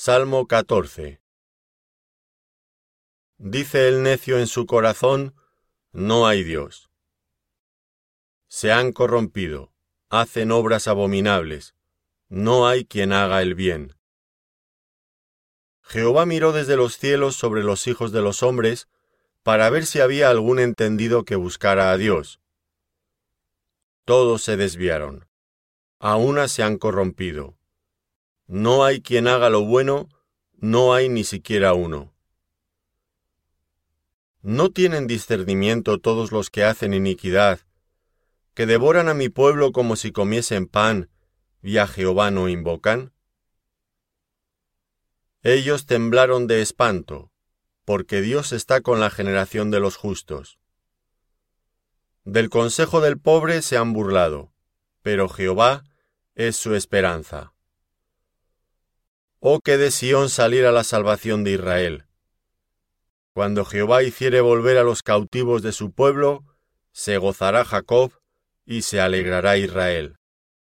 Salmo 14 Dice el necio en su corazón, no hay Dios. Se han corrompido, hacen obras abominables, no hay quien haga el bien. Jehová miró desde los cielos sobre los hijos de los hombres, para ver si había algún entendido que buscara a Dios. Todos se desviaron, a una se han corrompido. No hay quien haga lo bueno, no hay ni siquiera uno. ¿No tienen discernimiento todos los que hacen iniquidad, que devoran a mi pueblo como si comiesen pan, y a Jehová no invocan? Ellos temblaron de espanto, porque Dios está con la generación de los justos. Del consejo del pobre se han burlado, pero Jehová es su esperanza. Oh que de Sión saliera la salvación de Israel. Cuando Jehová hiciere volver a los cautivos de su pueblo, se gozará Jacob y se alegrará Israel.